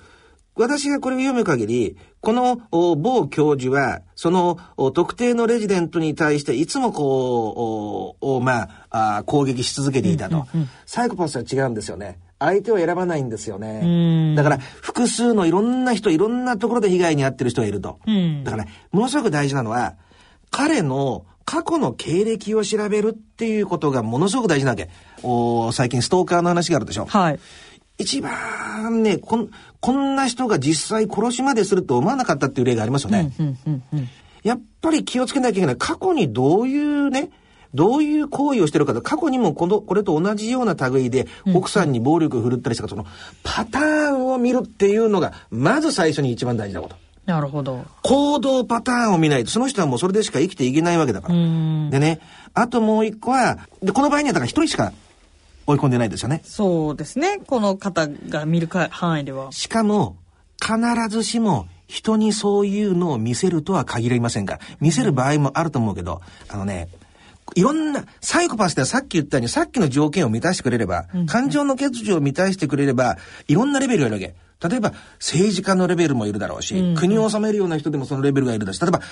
私がこれを読む限り、このお某教授は、そのお特定のレジデントに対していつもこう、まあ攻撃し続けていたと。サイコパスは違うんですよね。相手を選ばないんですよね。だから、複数のいろんな人、いろんなところで被害に遭ってる人がいると。んだから、ものすごく大事なのは、彼の過去の経歴を調べるっていうことがものすごく大事なわけ。お最近ストーカーの話があるでしょ。はい一番ね、こん、こんな人が実際殺しまですると思わなかったっていう例がありますよね。やっぱり気をつけなきゃいけない。過去にどういうね、どういう行為をしてるかと、過去にもこの、これと同じような類で、奥さんに暴力を振るったりしたか、その、パターンを見るっていうのが、まず最初に一番大事なこと。なるほど。行動パターンを見ないと、その人はもうそれでしか生きていけないわけだから。でね、あともう一個は、で、この場合にはだから一人しか追い込んでないですよね。そうですね。この方が見るか範囲では。しかも、必ずしも人にそういうのを見せるとは限りませんから、見せる場合もあると思うけど、あのね、いろんな、サイコパスってさっき言ったように、さっきの条件を満たしてくれれば、感情の欠如を満たしてくれれば、いろんなレベルがいるわけ。例えば、政治家のレベルもいるだろうし、国を治めるような人でもそのレベルがいるだし、例えば、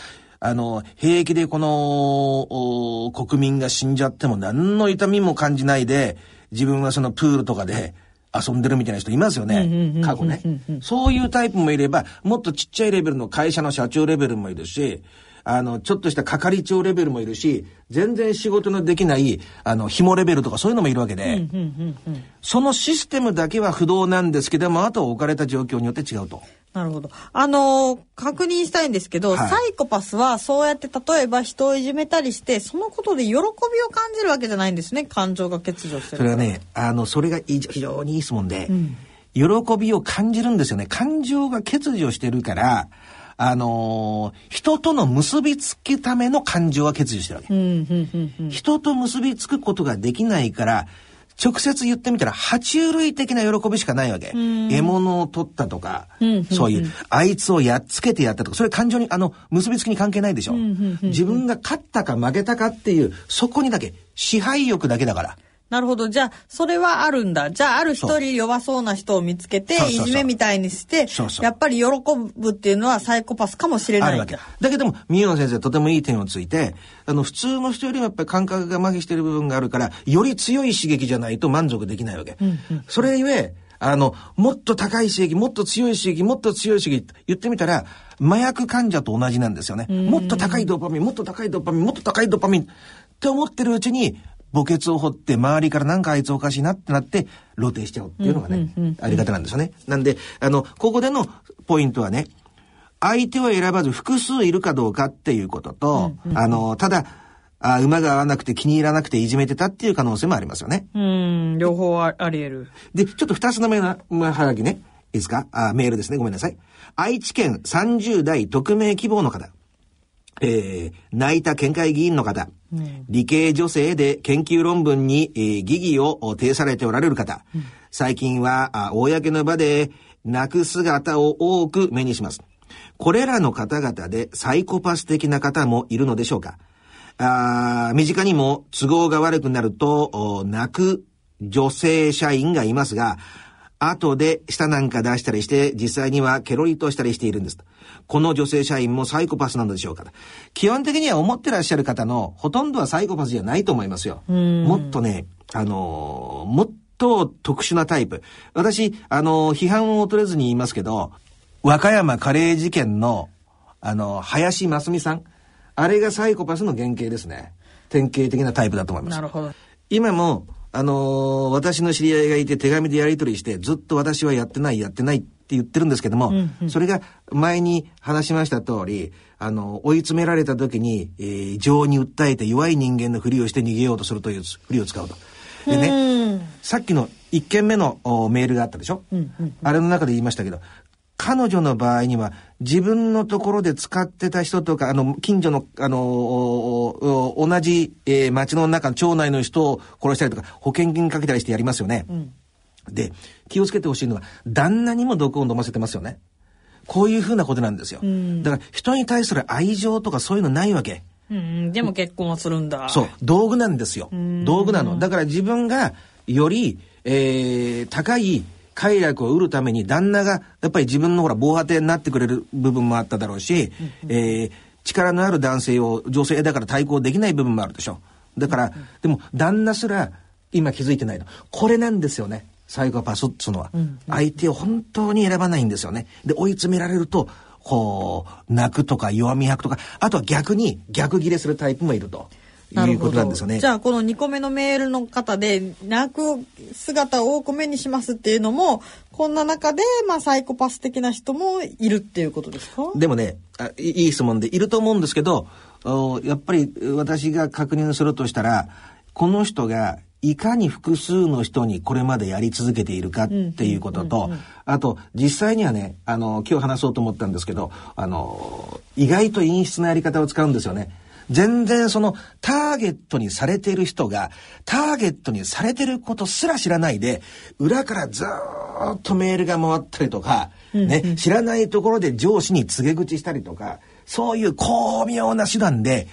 あの、兵役でこの、国民が死んじゃっても何の痛みも感じないで、自分はそのプールとかで、遊んでるみたいな人いますよね。過去ね。そういうタイプもいれば、もっとちっちゃいレベルの会社の社長レベルもいるし、あの、ちょっとした係長レベルもいるし、全然仕事のできない、あの、紐レベルとかそういうのもいるわけで、そのシステムだけは不動なんですけども、あと置かれた状況によって違うと。なるほど。あのー、確認したいんですけど、はい、サイコパスはそうやって例えば人をいじめたりして、そのことで喜びを感じるわけじゃないんですね。感情が欠如してる。それはね、あの、それが非常にいい質問で、うん、喜びを感じるんですよね。感情が欠如してるから、あのー、人との結びつくための感情は欠如してるわけ。人と結びつくことができないから、直接言ってみたら、爬虫類的な喜びしかないわけ。獲物を取ったとか、そういう、あいつをやっつけてやったとか、それ感情に、あの、結びつきに関係ないでしょ。自分が勝ったか負けたかっていう、そこにだけ、支配欲だけだから。なるほど。じゃあ、それはあるんだ。じゃあ、ある一人弱そうな人を見つけて、いじめみたいにして、やっぱり喜ぶっていうのはサイコパスかもしれないわけ。だけども、宮野先生とてもいい点をついて、あの、普通の人よりもやっぱり感覚が麻痺してる部分があるから、より強い刺激じゃないと満足できないわけ。うんうん、それゆえ、あの、もっと高い刺激、もっと強い刺激、もっと強い刺激、言ってみたら、麻薬患者と同じなんですよね。もっと高いドーパミン、もっと高いドーパミン、もっと高いドーパミンって思ってるうちに、墓穴を掘って周りからなんかあいつおかしいなってなって露呈しちゃうっていうのがね、あり方なんですよね。なんで、あの、ここでのポイントはね、相手を選ばず複数いるかどうかっていうことと、あの、ただ、あ馬が合わなくて気に入らなくていじめてたっていう可能性もありますよね。うん、両方あり得る。で、ちょっと二つの目の、まあ、はがきね。いいですか？あメールですね。ごめんなさい。愛知県30代匿名希望の方。えー、泣いた県会議員の方、うん、理系女性で研究論文に、えー、疑義を呈されておられる方、うん、最近はあ公の場で泣く姿を多く目にします。これらの方々でサイコパス的な方もいるのでしょうか。あ身近にも都合が悪くなると泣く女性社員がいますが、後で舌なんか出したりして、実際にはケロリとしたりしているんです。この女性社員もサイコパスなのでしょうか基本的には思ってらっしゃる方のほとんどはサイコパスじゃないと思いますよ。もっとね、あのー、もっと特殊なタイプ。私、あのー、批判を取れずに言いますけど、和歌山カレー事件の、あのー、林真澄さん。あれがサイコパスの原型ですね。典型的なタイプだと思います。なるほど。今も、あのー、私の知り合いがいて手紙でやり取りして、ずっと私はやってない、やってないって言ってるんですけども、うんうん、それが前に話しました通り、あの、追い詰められた時に、えー、情に訴えて弱い人間のふりをして逃げようとするというふりを使うと。でね、さっきの1件目のメールがあったでしょ、うんうんうん、あれの中で言いましたけど、彼女の場合には自分のところで使ってた人とか、あの、近所の、あの、同じ、えー、町の中、町内の人を殺したりとか、保険金かけたりしてやりますよね。うん、で、気をつけてほしいのは、旦那にも毒を飲ませてますよね。こういうふうなことなんですよ。うん、だから、人に対する愛情とかそういうのないわけ。うん、でも結婚はするんだ。そう、道具なんですよ。道具なの。だから自分が、より、えー、高い、快楽を得るために旦那がやっぱり自分のほら防波堤になってくれる部分もあっただろうし、うん、えー、力のある男性を女性だから対抗できない部分もあるでしょ。だから、うん、でも旦那すら今気づいてないの。これなんですよね。サイコパスっつうのは。相手を本当に選ばないんですよね。で、追い詰められると、こう、泣くとか弱み吐くとか、あとは逆に逆ギレするタイプもいると。いうことなんですよね。じゃあこの2個目のメールの方で泣く姿を多く目にしますっていうのもこんな中でまあサイコパス的な人もいるっていうことですか？でもねあいいい質問でいると思うんですけどおやっぱり私が確認するとしたらこの人がいかに複数の人にこれまでやり続けているかっていうことと、あと、実際にはね、あの、今日話そうと思ったんですけど、あの、意外と陰湿なやり方を使うんですよね。全然そのターゲットにされている人がターゲットにされてることすら知らないで裏からずーっとメールが回ったりとか、ね、知らないところで上司に告げ口したりとかそういう巧妙な手段で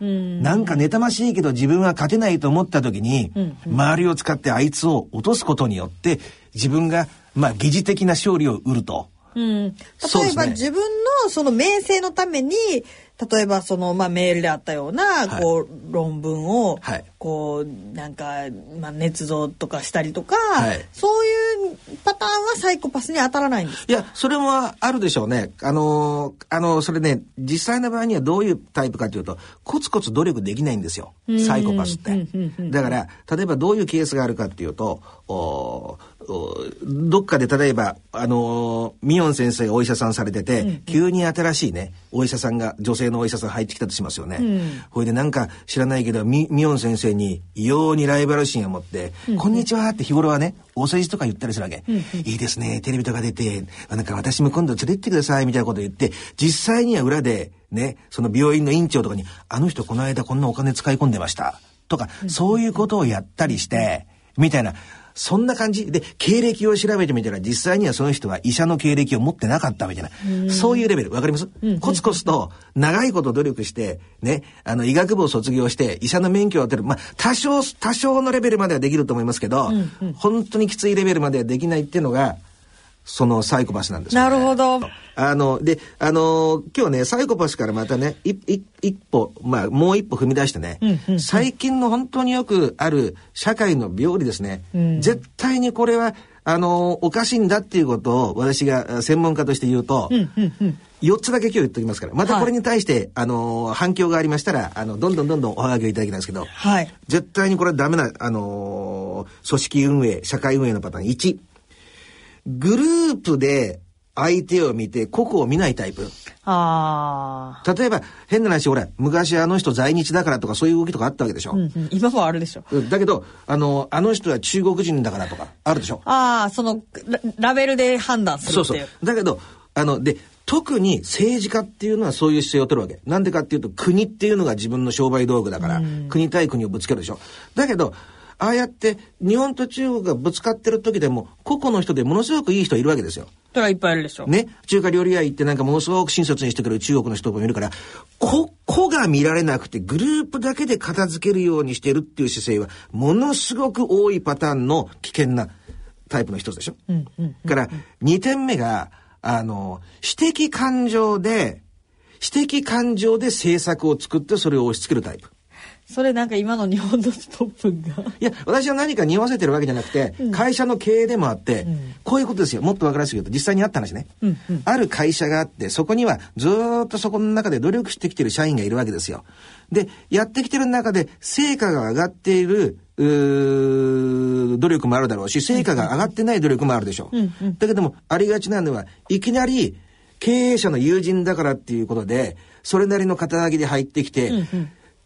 なんか妬ましいけど自分は勝てないと思った時に、周りを使ってあいつを落とすことによって自分がまあ疑似的な勝利を得ると。うん、例えば自分のその名声のために例えばその、まあ、メールであったような、はい。こう論文を、はい。こうなんか、まあ、捏造とかしたりとか、はい。そういうパターンはサイコパスに当たらないんですいや、それもあるでしょうね。あのーあの、それね、実際の場合にはどういうタイプかというと、コツコツ努力できないんですよ。サイコパスって。だから、例えばどういうケースがあるかっていうと、おおどっかで例えば、あのーミヨン先生がお医者さんされてて、急に新しいね、お医者さんが、女性のお医者さん入ってきたとしますよね。ほいでなんか知らないけど、ミミヨン先生に異様にライバル心を持って、こんにちはって日頃はね、お世辞とか言ったりするわけ。いいですね、テレビとか出て、なんか私も今度連れてってくださいみたいなこと言って、実際には裏で、ね、その病院の院長とかに、あの人この間こんなお金使い込んでました。とか、そういうことをやったりして、みたいな、そんな感じ。で、経歴を調べてみたら、実際にはその人は医者の経歴を持ってなかったみたい。な、そういうレベル、わかります、コツコツと、長いこと努力して、ね、あの、医学部を卒業して、医者の免許を取る。まあ、多少、多少のレベルまではできると思いますけど、本当にきついレベルまではできないっていうのが、そのサイコパスなんですよ、ね。なるほど。あの、で、あの、今日ね、サイコパスからまたね、いい一歩、まあ、もう一歩踏み出してね、最近の本当によくある社会の病理ですね、絶対にこれは、あの、おかしいんだっていうことを私があ専門家として言うと、4つだけ今日言っておきますから、またこれに対して、あの、反響がありましたら、あの、どんどんどんどんおはがきをいただきたいんですけど、はい。絶対にこれはダメな、あの組織運営、社会運営のパターン。1。グループで相手を見て個々を見ないタイプ。ああ、例えば、変な話、ほら、昔あの人在日だからとかそういう動きとかあったわけでしょ。うんうん、今もあるでしょうんだけど、あの、あの人は中国人だからとか、あるでしょ。ああそのララベルで判断するそうそう。だけど、あの、で、特に政治家っていうのはそういう姿勢を取るわけ。なんでかっていうと、国っていうのが自分の商売道具だから、国対国をぶつけるでしょ。だけど、ああやって日本と中国がぶつかってる時でも、個々の人でものすごくいい人いるわけですよ。それはいっぱいいるでしょね、中華料理屋行ってなんかものすごく親切にしてくれる中国の人もいるから、こ、個が見られなくてグループだけで片付けるようにしてるっていう姿勢は、ものすごく多いパターンの危険なタイプの一つでしょ。から、二点目が、あの、私的感情で、私的感情で政策を作ってそれを押し付けるタイプ。それなんか今の日本のトップがいや、私は何か匂わせてるわけじゃなくて、会社の経営でもあって、こういうことですよ。もっとわかりやすく言うと、実際にあった話ね。ある会社があって、そこにはずーっとそこの中で努力してきてる社員がいるわけですよ。で、やってきてる中で、成果が上がっている、努力もあるだろうし、成果が上がってない努力もあるでしょう。だけども、ありがちなのは、いきなり、経営者の友人だからっていうことで、それなりの肩書きで入ってきて、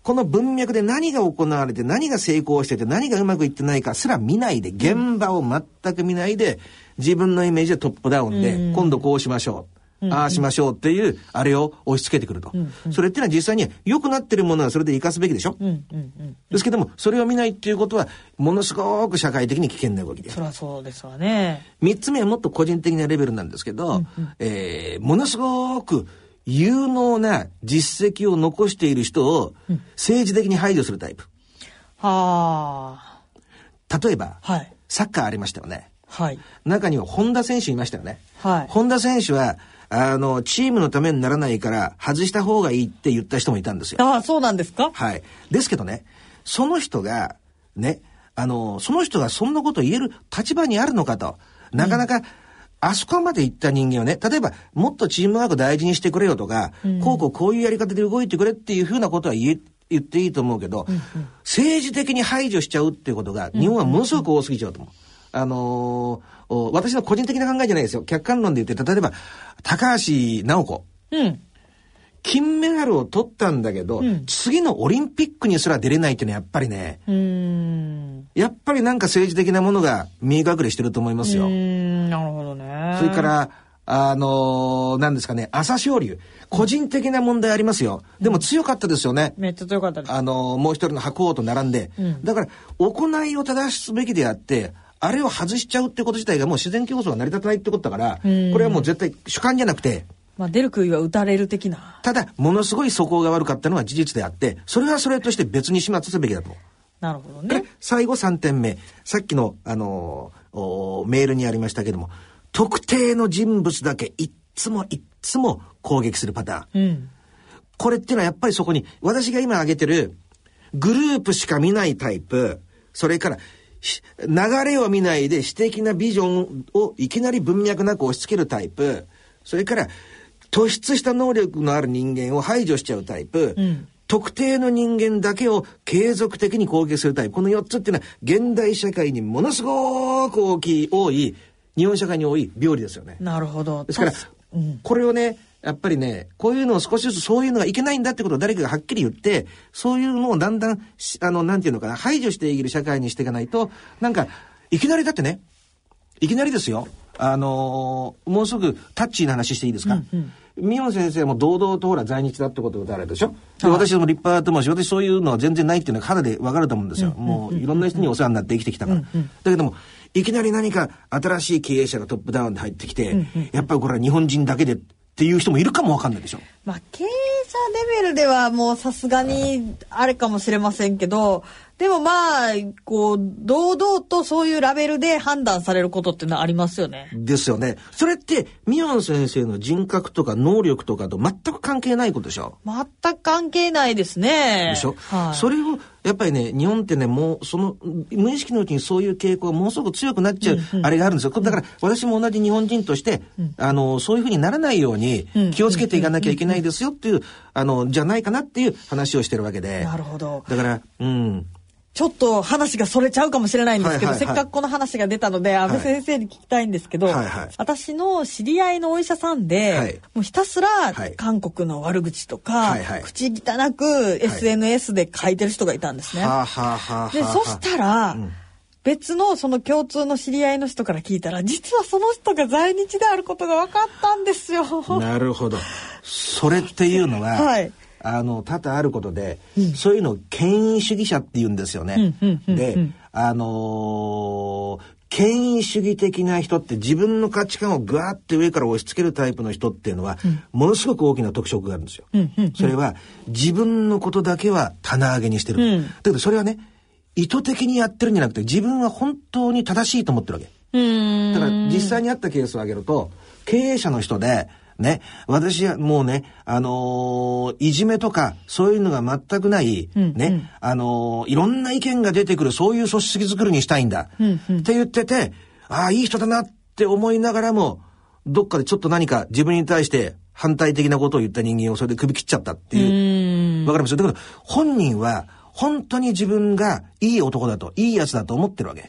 この文脈で何が行われて何が成功してて何がうまくいってないかすら見ないで現場を全く見ないで自分のイメージでトップダウンで今度こうしましょう。ああしましょうっていうあれを押し付けてくると。それっていうのは実際に良くなってるものはそれで生かすべきでしょ？ですけどもそれを見ないっていうことはものすごく社会的に危険な動きでそりゃそうですわね三つ目はもっと個人的なレベルなんですけど、えーものすごく有能な実績を残している人を政治的に排除するタイプ。はあ例えば、はいサッカーありましたよね。はい中には本田選手いましたよね。はい本田選手は、あの、チームのためにならないから外した方がいいって言った人もいたんですよ。ああそうなんですか？はい。ですけどね、その人が、ね、あの、その人がそんなこと言える立場にあるのかと。なかなか、あそこまで行った人間をね、例えば、もっとチームワーク大事にしてくれよとか、こうこうこういうやり方で動いてくれっていうふうなことは言え、言っていいと思うけど、政治的に排除しちゃうっていうことが、日本はものすごく多すぎちゃうと思う。あのーお私の個人的な考えじゃないですよ。客観論で言って、例えば、高橋直子。うん。金メダルを取ったんだけど、ん次のオリンピックにすら出れないっていうのはやっぱりね。やっぱりなんか政治的なものが見え隠れしてると思いますよ。なるほどね。それか、ら、あのーなんですかね、朝青龍。個人的な問題ありますよ。でも強かったですよね。めっちゃ強かったです。あのーもう一人の白鵬と並んで。うんだから、行いを正すべきであって、あれを外しちゃうってこと自体がもう自然競争が成り立たないってことだから、こんれはもう絶対主観じゃなくて、まあ、出る杭は打たれる的な。ただ、ものすごい素行が悪かったのは事実であって、それはそれとして別に始末すべきだと。なるほどでね。最後3点目。さっきの、あのーおメールにありましたけども、特定の人物だけいっつもいっつも攻撃するパターン。うん。これっていうのはやっぱりそこに、私が今挙げてる、グループしか見ないタイプ、それから、し流れを見ないで私的なビジョンをいきなり文脈なく押し付けるタイプ、それから、突出した能力のある人間を排除しちゃうタイプ、ん特定の人間だけを継続的に攻撃するタイプ。この4つっていうのは、現代社会にものすごく大きい、多い、日本社会に多い病理ですよね。なるほど。ですから、うんこれをね、やっぱりね、こういうのを少しずつそういうのがいけないんだってことを誰かがはっきり言って、そういうのをだんだんし、あの、なんていうのかな、排除していける社会にしていかないと、なんか、いきなりだってね、いきなりですよ、あのーもうすぐタッチーな話していいですか、ミヨン先生も堂々とほら在日だってことがあるでしょ、で私も立派だと思うし、私そういうのは全然ないっていうのが肌でわかると思うんですよ。もういろんな人にお世話になって生きてきたから。だけども、いきなり何か新しい経営者がトップダウンで入ってきて、やっぱりこれは日本人だけでっていう人もいるかもわかんないでしょ。まあ、経営者レベルではもうさすがにあれかもしれませんけど、でもまあ、こう、堂々とそういうラベルで判断されることっていうのはありますよね。ですよね。それって、ミヨン先生の人格とか能力とかと全く関係ないことでしょ。全く関係ないですね。でしょ、はい、それを、やっぱりね、日本ってね、もう、その、無意識のうちにそういう傾向がものすごく強くなっちゃう、あれがあるんですよ。だから、私も同じ日本人として、あの、そういうふうにならないように気をつけていかなきゃいけないですよっていう、あの、じゃないかなっていう話をしてるわけで。なるほど。だから、うん。ちょっと話がそれちゃうかもしれないんですけど、せっかくこの話が出たので、安倍先生に聞きたいんですけど、はいはい。私の知り合いのお医者さんで、はい。もうひたすらはい。韓国の悪口とか、はいはい。口汚く SNS で書いてる人がいたんですね。で、そしたら、ん。別のその共通の知り合いの人から聞いたら、実はその人が在日であることが分かったんですよ。なるほど。それっていうのは、はいあの、多々あることで、そういうのを権威主義者って言うんですよね。うんうんうんうんで、あのー権威主義的な人って自分の価値観をぐわーって上から押し付けるタイプの人っていうのは、ものすごく大きな特色があるんですよ。それは自分のことだけは棚上げにしてる。うんだけどそれはね、意図的にやってるんじゃなくて自分は本当に正しいと思ってるわけ。だから実際にあったケースを挙げると、経営者の人で、ね、私はもうね、あのーいじめとか、そういうのが全くない、うんね、うん。あのーいろんな意見が出てくる、そういう組織作りにしたいんだ、うんうん。って言ってて、ああ、いい人だなって思いながらも、どっかでちょっと何か自分に対して反対的なことを言った人間をそれで首切っちゃったっていう。わかります？よ。だから本人は、本当に自分がいい男だと、いいやつだと思ってるわけ。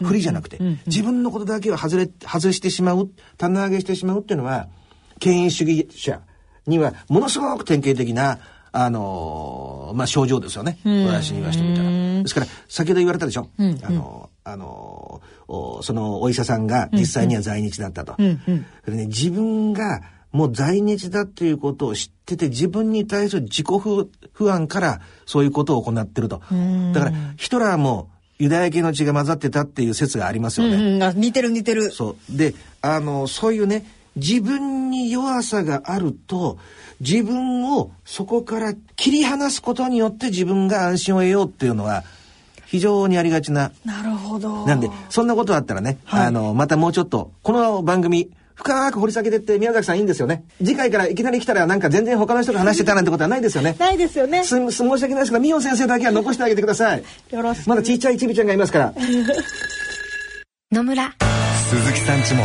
不利じゃなくて、自分のことだけは外れ、外してしまう、棚上げしてしまうっていうのは、権威主義者にはものすごく典型的な、あのーまあ、症状ですよね。私に言わせてみたら。ですから、先ほど言われたでしょ。あのーあのーおそのお医者さんが実際には在日だったと。んうんそれね、自分がもう在日だっていうことを知ってて、自分に対する自己不不安からそういうことを行ってると。だから、ヒトラーもユダヤ系の血が混ざってたっていう説がありますよね。うんうんあ似てる似てる。そう。で、あの、そういうね、自分に弱さがあると、自分をそこから切り離すことによって自分が安心を得ようっていうのは、非常にありがちな。なるほど。なんで、そんなことあったらね、はいあの、またもうちょっと、この番組、深く掘り下げてって宮崎さんいいんですよね。次回からいきなり来たらなんか全然他の人が話してたなんてことはないですよね。ないですよね。す、す申し訳ないですけど、ミヨン先生だけは残してあげてください。よろしく。まだちっちゃいちびちゃんがいますから。野村鈴木さんちも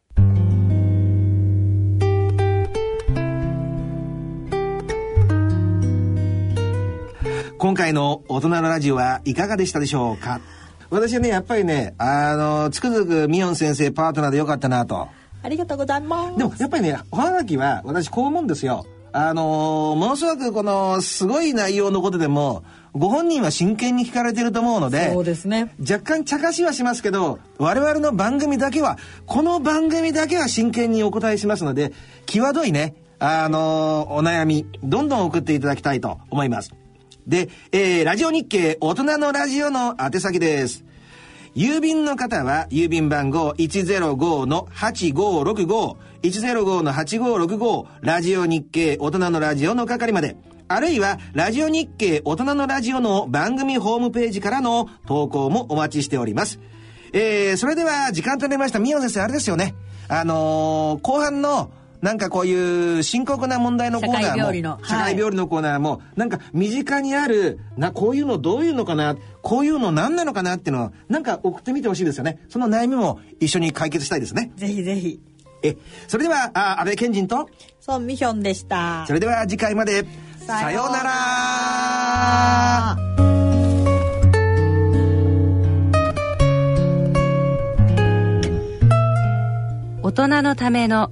今回の大人のラジオはいかがでしたでしょうか？私はね、やっぱりね、あの、つくづくミヨン先生パートナーでよかったなと。ありがとうございますでも、やっぱりね、おはがきは私こう思うんですよ。あのものすごくこの、すごい内容のことでも、ご本人は真剣に聞かれてると思うので、そうですね若干茶化しはしますけど、我々の番組だけは、この番組だけは真剣にお答えしますので、際どいね、あのお悩み、どんどん送っていただきたいと思います。で、えー、ラジオ日経大人のラジオの宛先です。郵便の方は郵便番号105-8565 105-8565ラジオ日経大人のラジオの係まで。あるいはラジオ日経大人のラジオの番組ホームページからの投稿もお待ちしております。えー、それでは時間となりました。宮野先生あれですよね。あのー後半のなんかこういう深刻な問題のコーナーも社会病理のはい。社会病理のコーナーも、なんか身近にある、な、こういうのどういうのかな、こういうの何なのかなっていうのを、なんか送ってみてほしいですよね。その悩みも一緒に解決したいですね。ぜひぜひ。え、それでは、あ安倍賢人と、ソンミヒョンでした。それでは次回まで、さようなら。ら。大人のための